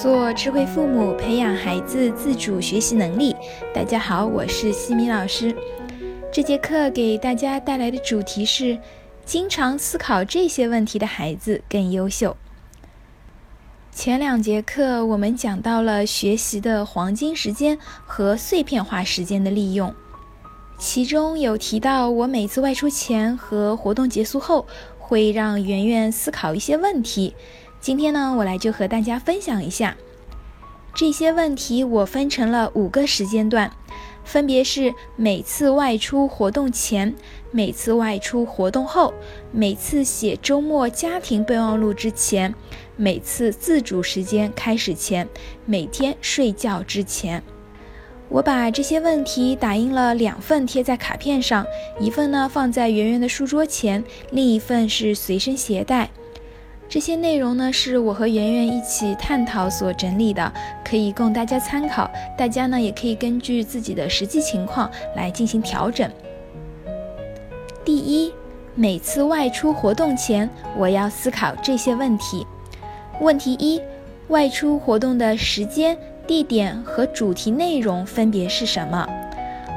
做智慧父母，培养孩子自主学习能力。大家好，我是西米老师。这节课给大家带来的主题是：经常思考这些问题的孩子更优秀。前两节课我们讲到了学习的黄金时间和碎片化时间的利用，其中有提到我每次外出前和活动结束后会让圆圆思考一些问题。今天呢，我来就和大家分享一下这些问题。我分成了五个时间段，分别是每次外出活动前、每次外出活动后、每次写周末家庭备忘录之前、每次自主时间开始前、每天睡觉之前。我把这些问题打印了两份，贴在卡片上，一份呢放在圆圆的书桌前，另一份是随身携带。这些内容呢，是我和圆圆一起探讨所整理的，可以供大家参考。大家呢，也可以根据自己的实际情况来进行调整。第一，每次外出活动前，我要思考这些问题。问题一：外出活动的时间、地点和主题内容分别是什么？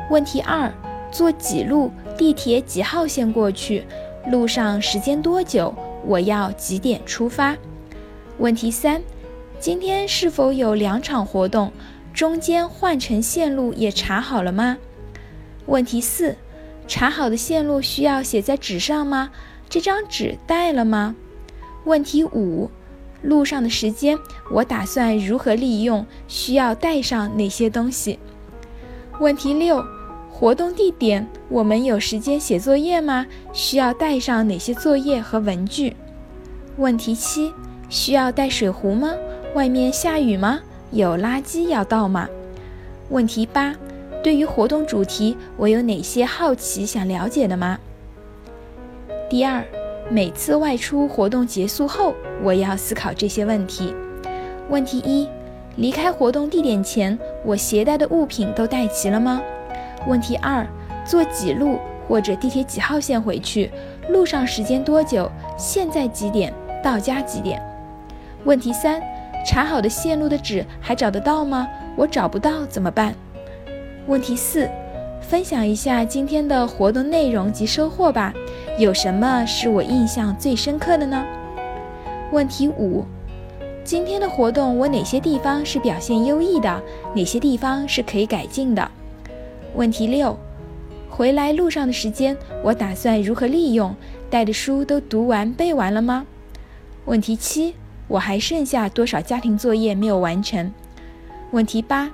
问题二：坐几路地铁几号线过去？路上时间多久？我要几点出发？问题三：今天是否有两场活动？中间换乘线路也查好了吗？问题四：查好的线路需要写在纸上吗？这张纸带了吗？问题五：路上的时间我打算如何利用？需要带上哪些东西？问题六：活动地点我们有时间写作业吗？需要带上哪些作业和文具？问题七：需要带水壶吗？外面下雨吗？有垃圾要倒吗？问题八：对于活动主题，我有哪些好奇想了解的吗？第二，每次外出活动结束后，我要思考这些问题。问题一：离开活动地点前，我携带的物品都带齐了吗？问题二：坐几路或者地铁几号线回去？路上时间多久？现在几点？到家几点？问题三：查好的线路的纸还找得到吗？我找不到怎么办？问题四：分享一下今天的活动内容及收获吧。有什么是我印象最深刻的呢？问题五：今天的活动我哪些地方是表现优异的？哪些地方是可以改进的？问题六：回来路上的时间我打算如何利用？带的书都读完背完了吗？问题七，我还剩下多少家庭作业没有完成？问题八，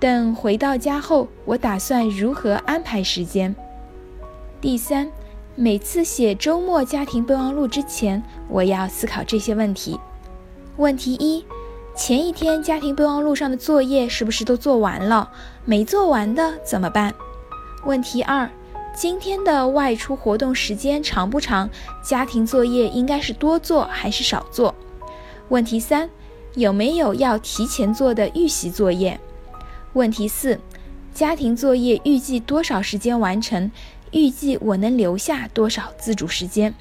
等回到家后，我打算如何安排时间？第三，每次写周末家庭备忘录之前，我要思考这些问题。问题一，前一天家庭备忘录上的作业是不是都做完了？没做完的怎么办？问题二。今天的外出活动时间长不长？家庭作业应该是多做还是少做？问题三，有没有要提前做的预习作业？问题四，家庭作业预计多少时间完成？预计我能留下多少自主时间？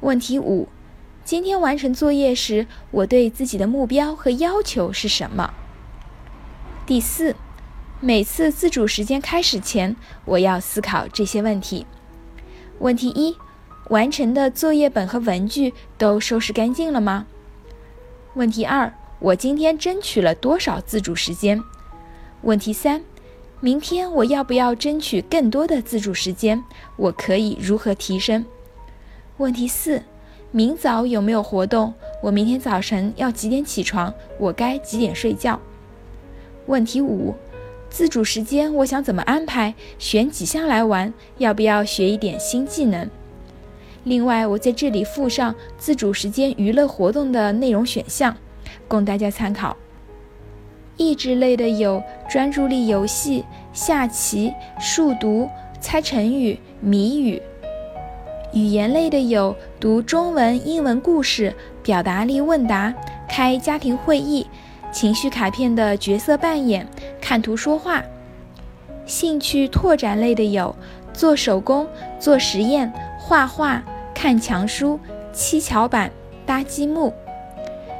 问题五，今天完成作业时，我对自己的目标和要求是什么？第四。每次自主时间开始前，我要思考这些问题。问题一：完成的作业本和文具都收拾干净了吗？问题二：我今天争取了多少自主时间？问题三：明天我要不要争取更多的自主时间？我可以如何提升？问题四：明早有没有活动？我明天早晨要几点起床？我该几点睡觉？问题五。自主时间，我想怎么安排？选几项来玩？要不要学一点新技能？另外，我在这里附上自主时间娱乐活动的内容选项，供大家参考。益智类的有专注力游戏、下棋、数独、猜成语、谜语；语言类的有读中文、英文故事、表达力问答、开家庭会议。情绪卡片的角色扮演、看图说话；兴趣拓展类的有做手工、做实验、画画、看墙书、砌桥板、搭积木；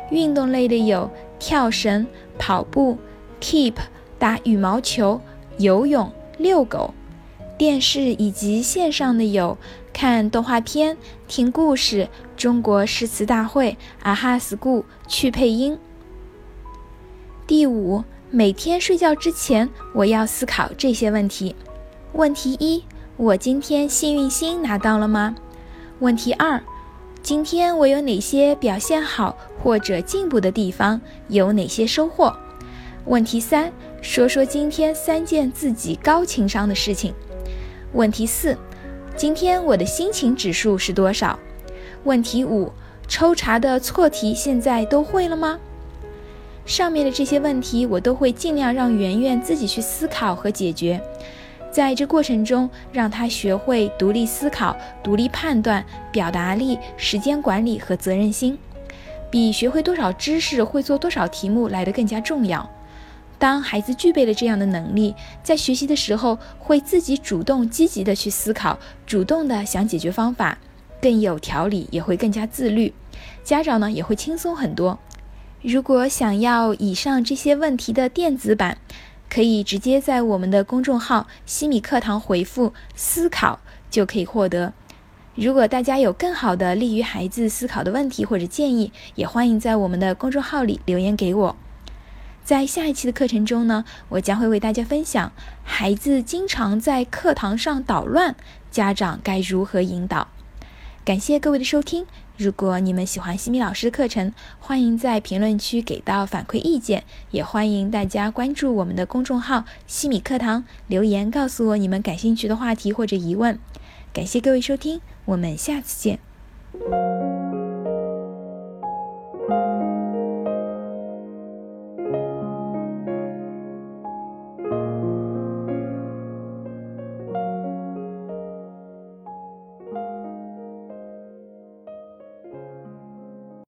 运动类的有跳绳、跑步、keep、打羽毛球、游泳、遛狗。电视以及线上的有看动画片、听故事、中国诗词大会、啊哈 school 去配音。第五，每天睡觉之前，我要思考这些问题。问题一：我今天幸运星拿到了吗？问题二：今天我有哪些表现好或者进步的地方？有哪些收获？问题三：说说今天三件自己高情商的事情。问题四，今天我的心情指数是多少？问题五，抽查的错题现在都会了吗？上面的这些问题，我都会尽量让圆圆自己去思考和解决，在这过程中，让他学会独立思考、独立判断、表达力、时间管理和责任心，比学会多少知识、会做多少题目来得更加重要。当孩子具备了这样的能力，在学习的时候会自己主动积极的去思考，主动的想解决方法，更有条理，也会更加自律。家长呢也会轻松很多。如果想要以上这些问题的电子版，可以直接在我们的公众号“西米课堂”回复“思考”就可以获得。如果大家有更好的利于孩子思考的问题或者建议，也欢迎在我们的公众号里留言给我。在下一期的课程中呢，我将会为大家分享孩子经常在课堂上捣乱，家长该如何引导。感谢各位的收听。如果你们喜欢西米老师的课程，欢迎在评论区给到反馈意见，也欢迎大家关注我们的公众号“西米课堂”，留言告诉我你们感兴趣的话题或者疑问。感谢各位收听，我们下次见。